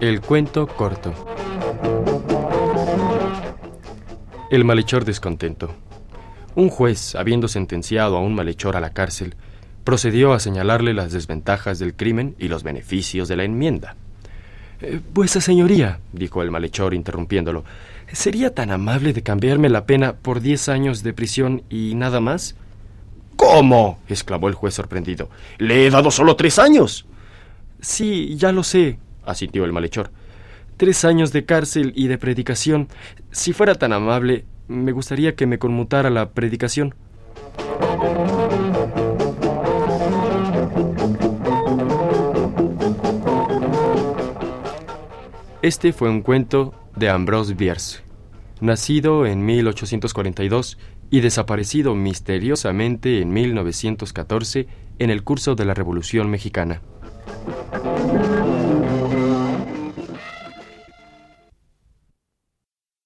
El cuento corto. El malhechor descontento. Un juez, habiendo sentenciado a un malhechor a la cárcel, procedió a señalarle las desventajas del crimen y los beneficios de la enmienda. Eh, vuesa señoría, dijo el malhechor interrumpiéndolo, ¿sería tan amable de cambiarme la pena por diez años de prisión y nada más? ¿Cómo? exclamó el juez sorprendido. Le he dado solo tres años. Sí, ya lo sé, asintió el malhechor. Tres años de cárcel y de predicación. Si fuera tan amable, me gustaría que me conmutara la predicación. Este fue un cuento de Ambrose Bierce, nacido en 1842 y desaparecido misteriosamente en 1914 en el curso de la Revolución Mexicana.